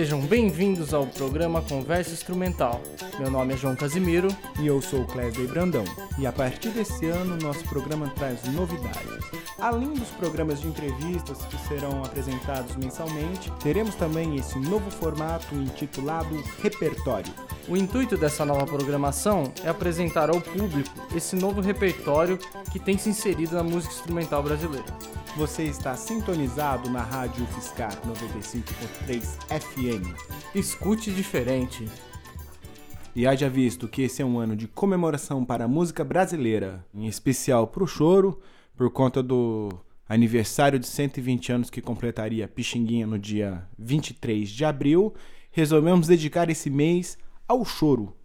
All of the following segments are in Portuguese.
sejam bem-vindos ao programa Conversa Instrumental. Meu nome é João Casimiro e eu sou Clesley Brandão. E a partir desse ano, nosso programa traz novidades. Além dos programas de entrevistas que serão apresentados mensalmente, teremos também esse novo formato intitulado Repertório. O intuito dessa nova programação é apresentar ao público esse novo repertório que tem se inserido na música instrumental brasileira. Você está sintonizado na Rádio Fiscar 95.3 FM. Escute diferente. E haja visto que esse é um ano de comemoração para a música brasileira, em especial para o choro, por conta do aniversário de 120 anos que completaria Pixinguinha no dia 23 de abril, resolvemos dedicar esse mês ao choro.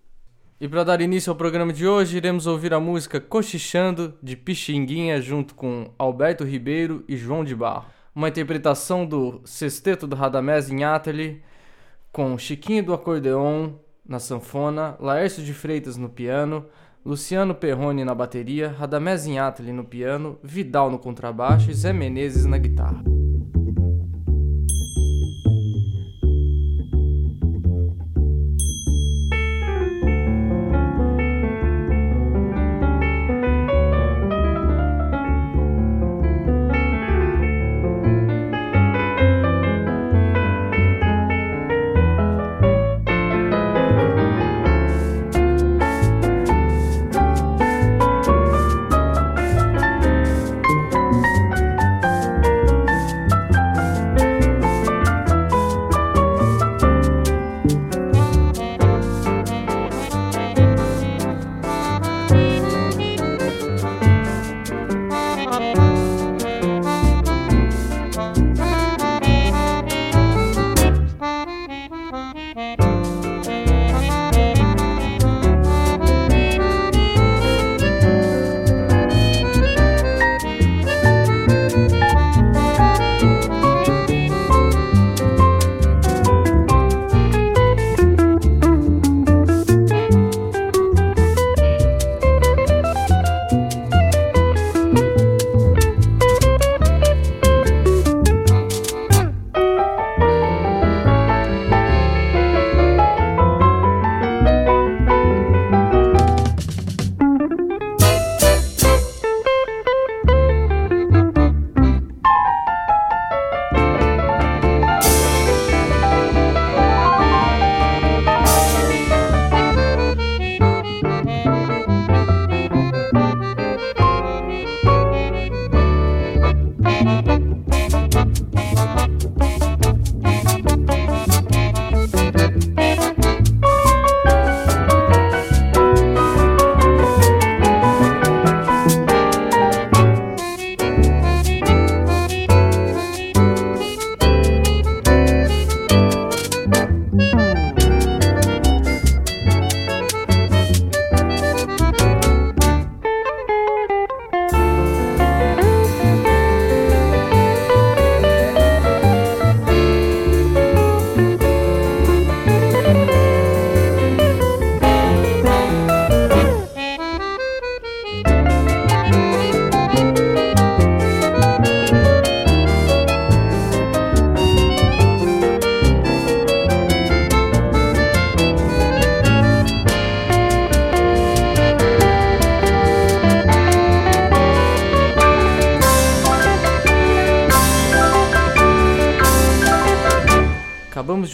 E para dar início ao programa de hoje, iremos ouvir a música Cochichando de Pixinguinha junto com Alberto Ribeiro e João de Barro. Uma interpretação do Sexteto do Radamés em Ateli, com Chiquinho do acordeon na sanfona, Laércio de Freitas no piano, Luciano Perrone na bateria, Radamés Ateli no piano, Vidal no contrabaixo e Zé Menezes na guitarra.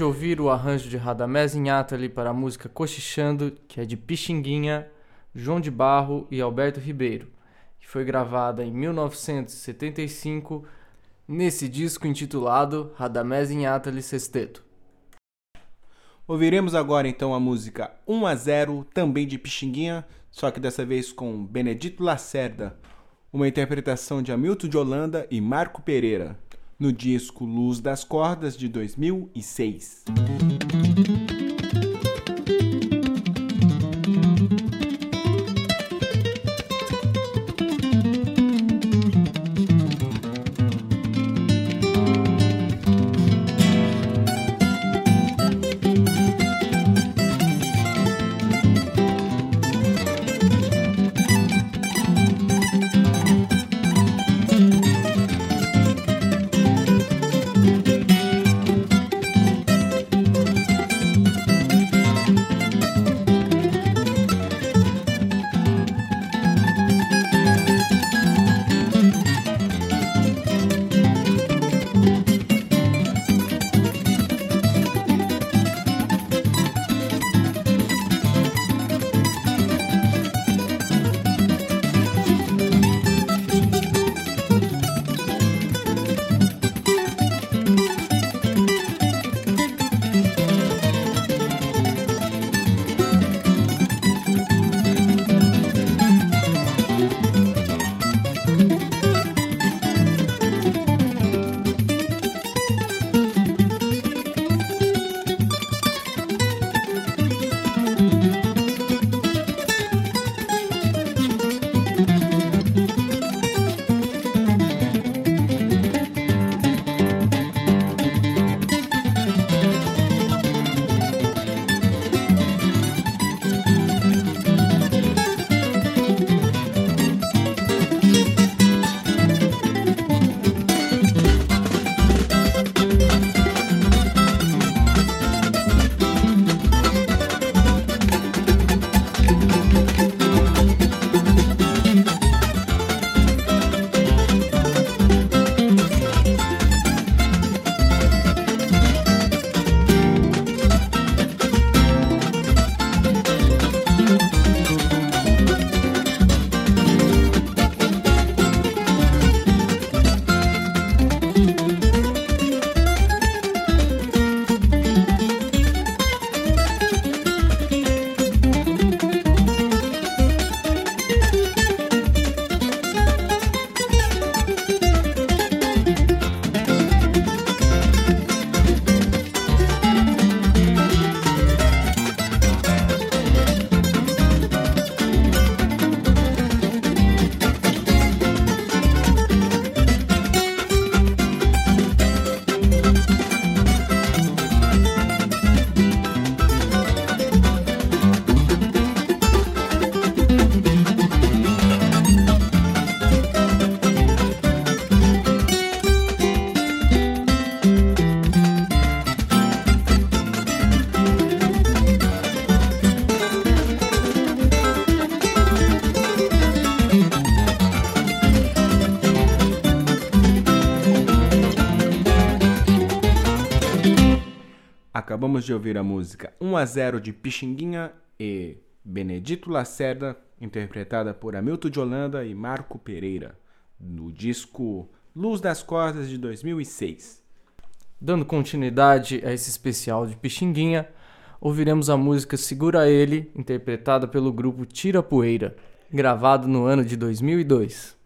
De ouvir o arranjo de Radamés Inhatali para a música Cochichando, que é de Pixinguinha, João de Barro e Alberto Ribeiro, que foi gravada em 1975 nesse disco intitulado Radamés Inhatali Sexteto. Ouviremos agora então a música 1 a 0, também de Pixinguinha, só que dessa vez com Benedito Lacerda, uma interpretação de Hamilton de Holanda e Marco Pereira no disco Luz das Cordas de 2006. Acabamos de ouvir a música 1 a 0 de Pixinguinha e Benedito Lacerda, interpretada por Hamilton de Holanda e Marco Pereira, no disco Luz das Cordas de 2006. Dando continuidade a esse especial de Pixinguinha, ouviremos a música Segura Ele, interpretada pelo grupo Tira Poeira, gravado no ano de 2002.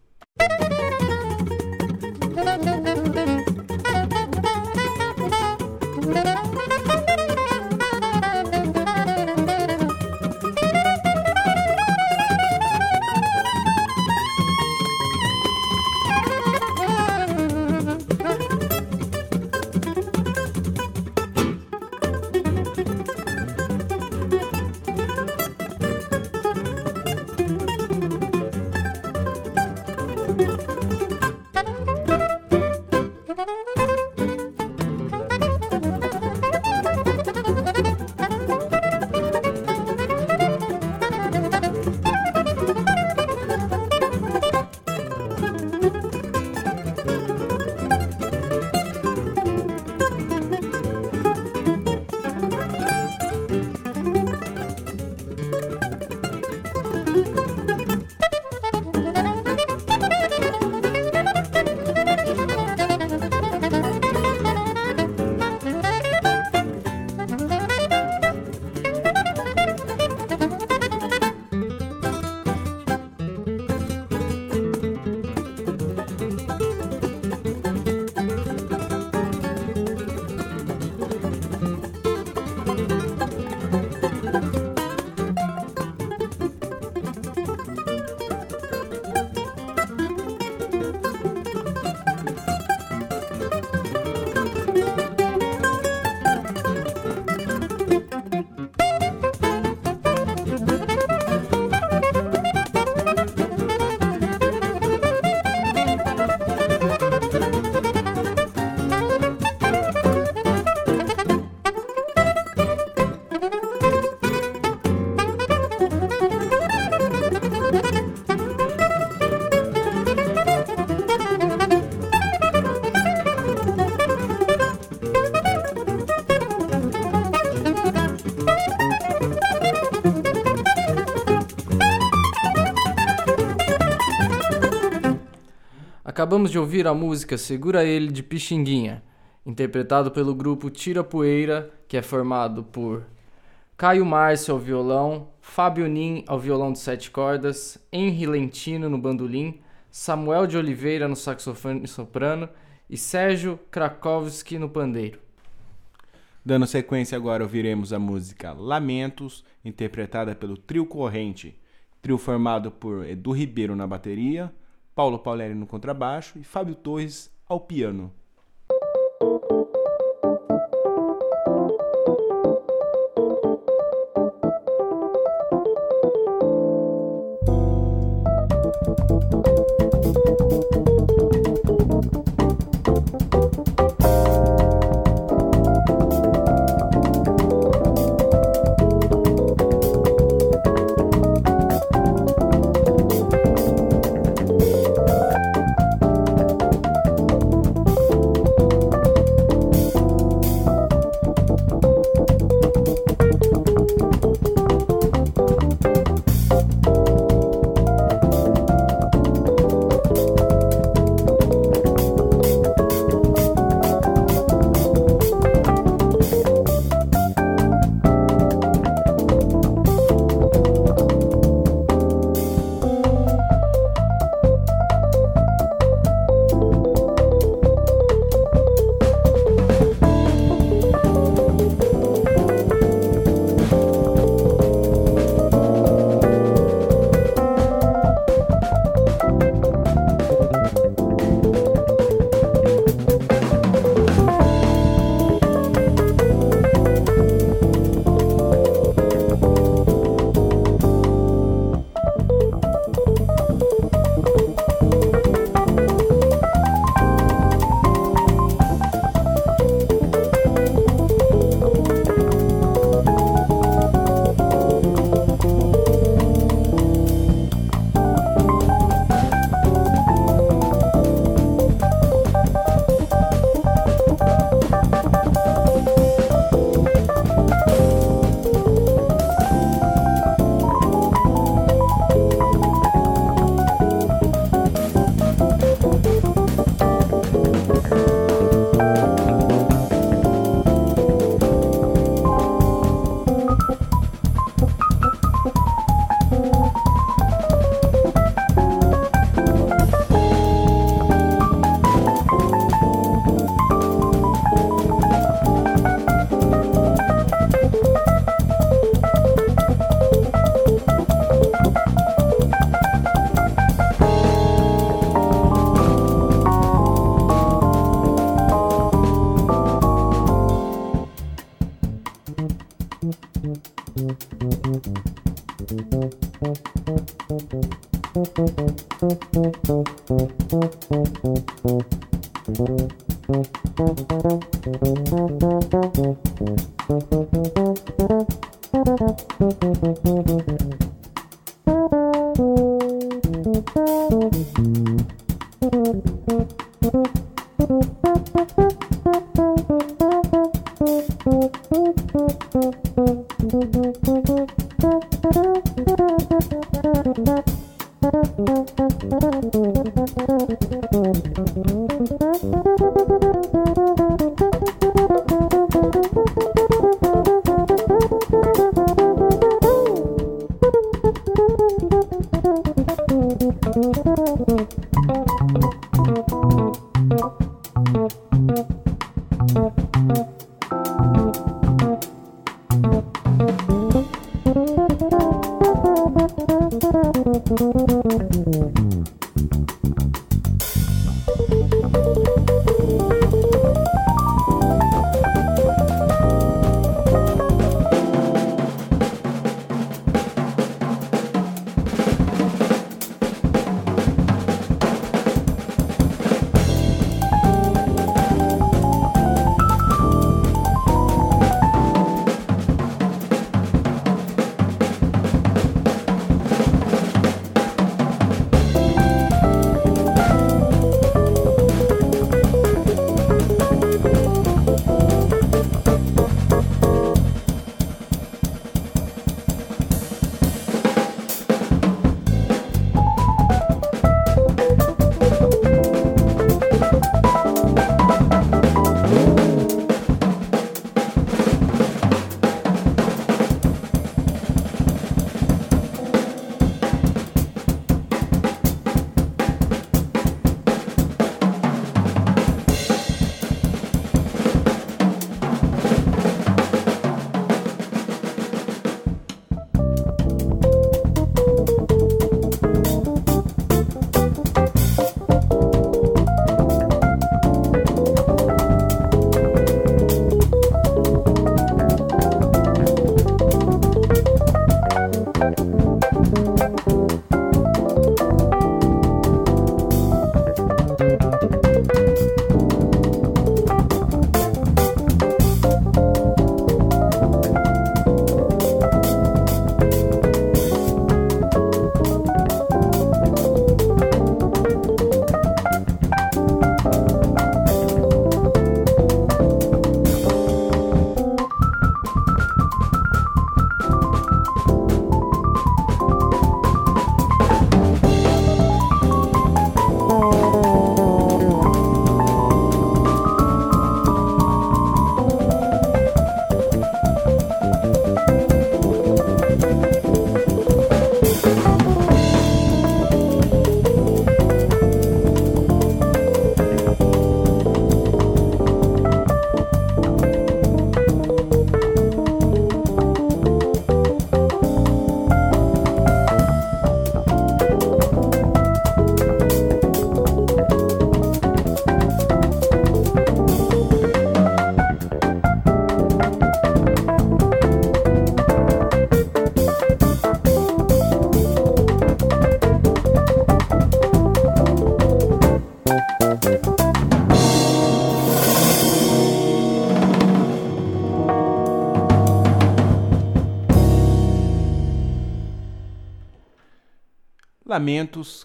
Acabamos de ouvir a música Segura Ele de Pixinguinha, interpretado pelo grupo Tira Poeira, que é formado por Caio Márcio ao violão, Fábio Nin ao violão de sete cordas, Henri Lentino no bandolim, Samuel de Oliveira no saxofone e soprano e Sérgio Krakowski no pandeiro. Dando sequência agora ouviremos a música Lamentos, interpretada pelo Trio Corrente, trio formado por Edu Ribeiro na bateria, Paulo Pauleri no contrabaixo e Fábio Torres ao piano.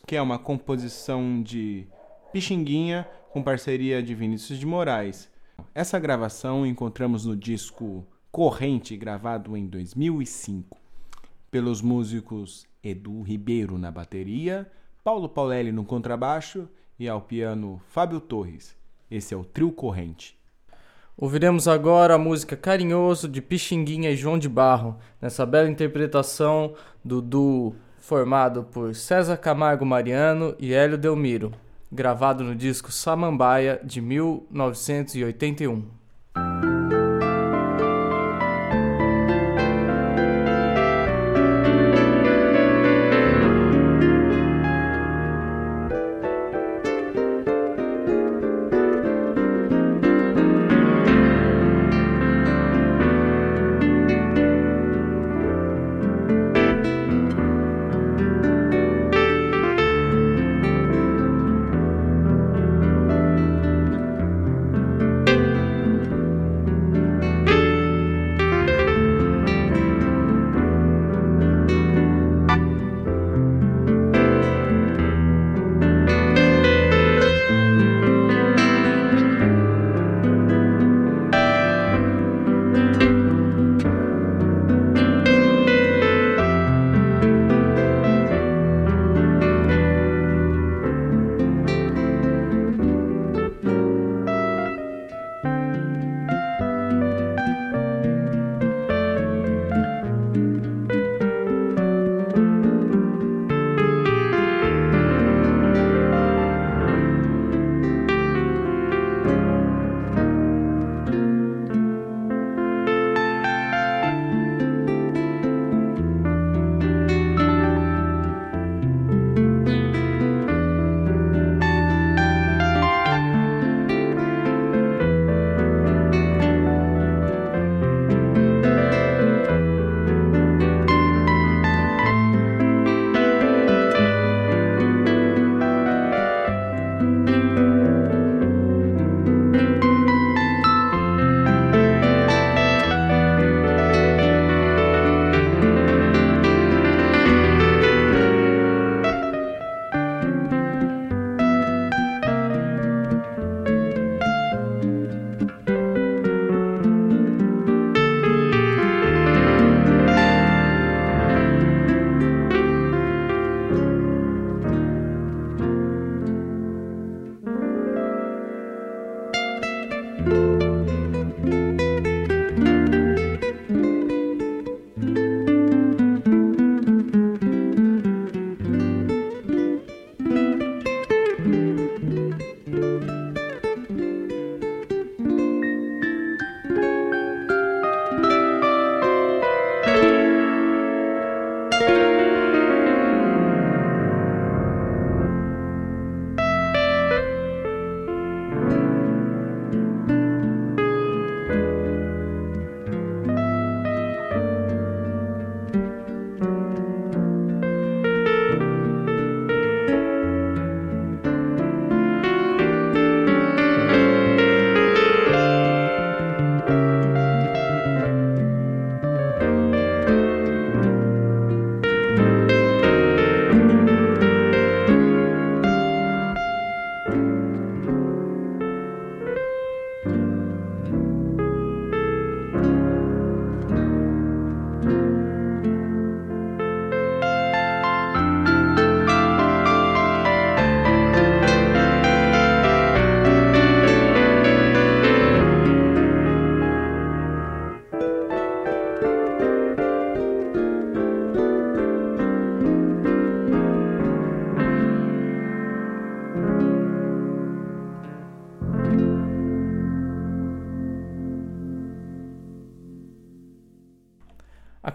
Que é uma composição de Pixinguinha com parceria de Vinícius de Moraes. Essa gravação encontramos no disco Corrente, gravado em 2005, pelos músicos Edu Ribeiro na bateria, Paulo Paulelli no contrabaixo e ao piano Fábio Torres. Esse é o Trio Corrente. Ouviremos agora a música Carinhoso de Pixinguinha e João de Barro, nessa bela interpretação do duo formado por César Camargo Mariano e Hélio Delmiro, gravado no disco Samambaia de 1981.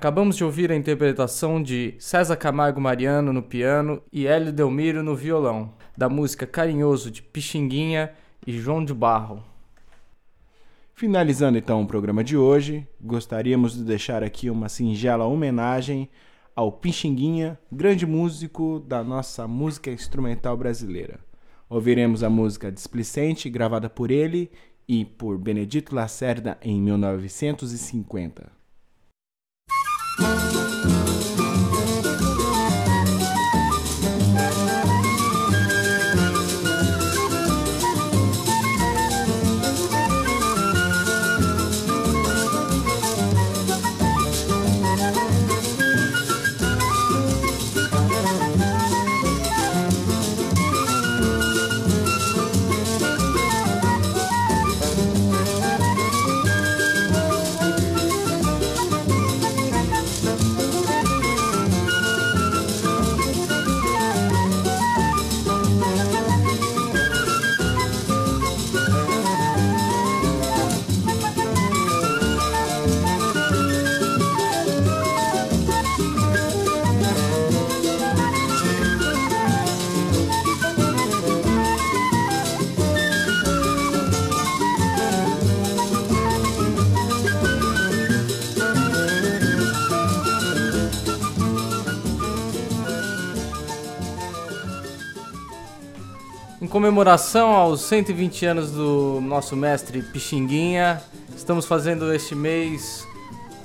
Acabamos de ouvir a interpretação de César Camargo Mariano no piano e Hélio Delmiro no violão, da música Carinhoso de Pixinguinha e João de Barro. Finalizando então o programa de hoje, gostaríamos de deixar aqui uma singela homenagem ao Pixinguinha, grande músico da nossa música instrumental brasileira. Ouviremos a música Displicente, gravada por ele e por Benedito Lacerda em 1950. Em comemoração aos 120 anos do nosso mestre Pixinguinha, estamos fazendo este mês,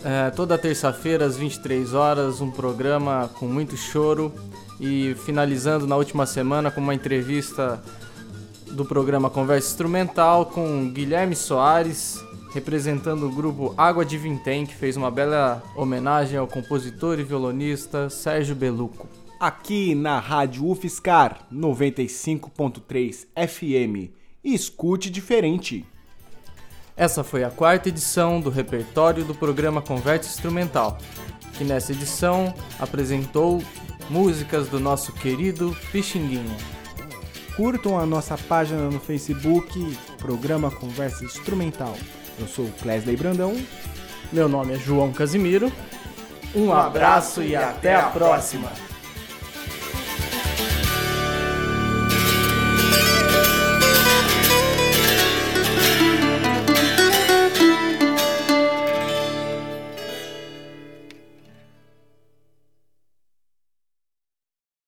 eh, toda terça-feira às 23 horas, um programa com muito choro e finalizando na última semana com uma entrevista do programa Conversa Instrumental com Guilherme Soares, representando o grupo Água de Vintém, que fez uma bela homenagem ao compositor e violonista Sérgio Beluco aqui na Rádio UFSCar 95.3 FM. Escute diferente. Essa foi a quarta edição do repertório do programa Converte Instrumental, que nessa edição apresentou músicas do nosso querido Pixinguinha. Curtam a nossa página no Facebook, Programa Conversa Instrumental. Eu sou o Clesley Brandão. Meu nome é João Casimiro. Um abraço e até a próxima.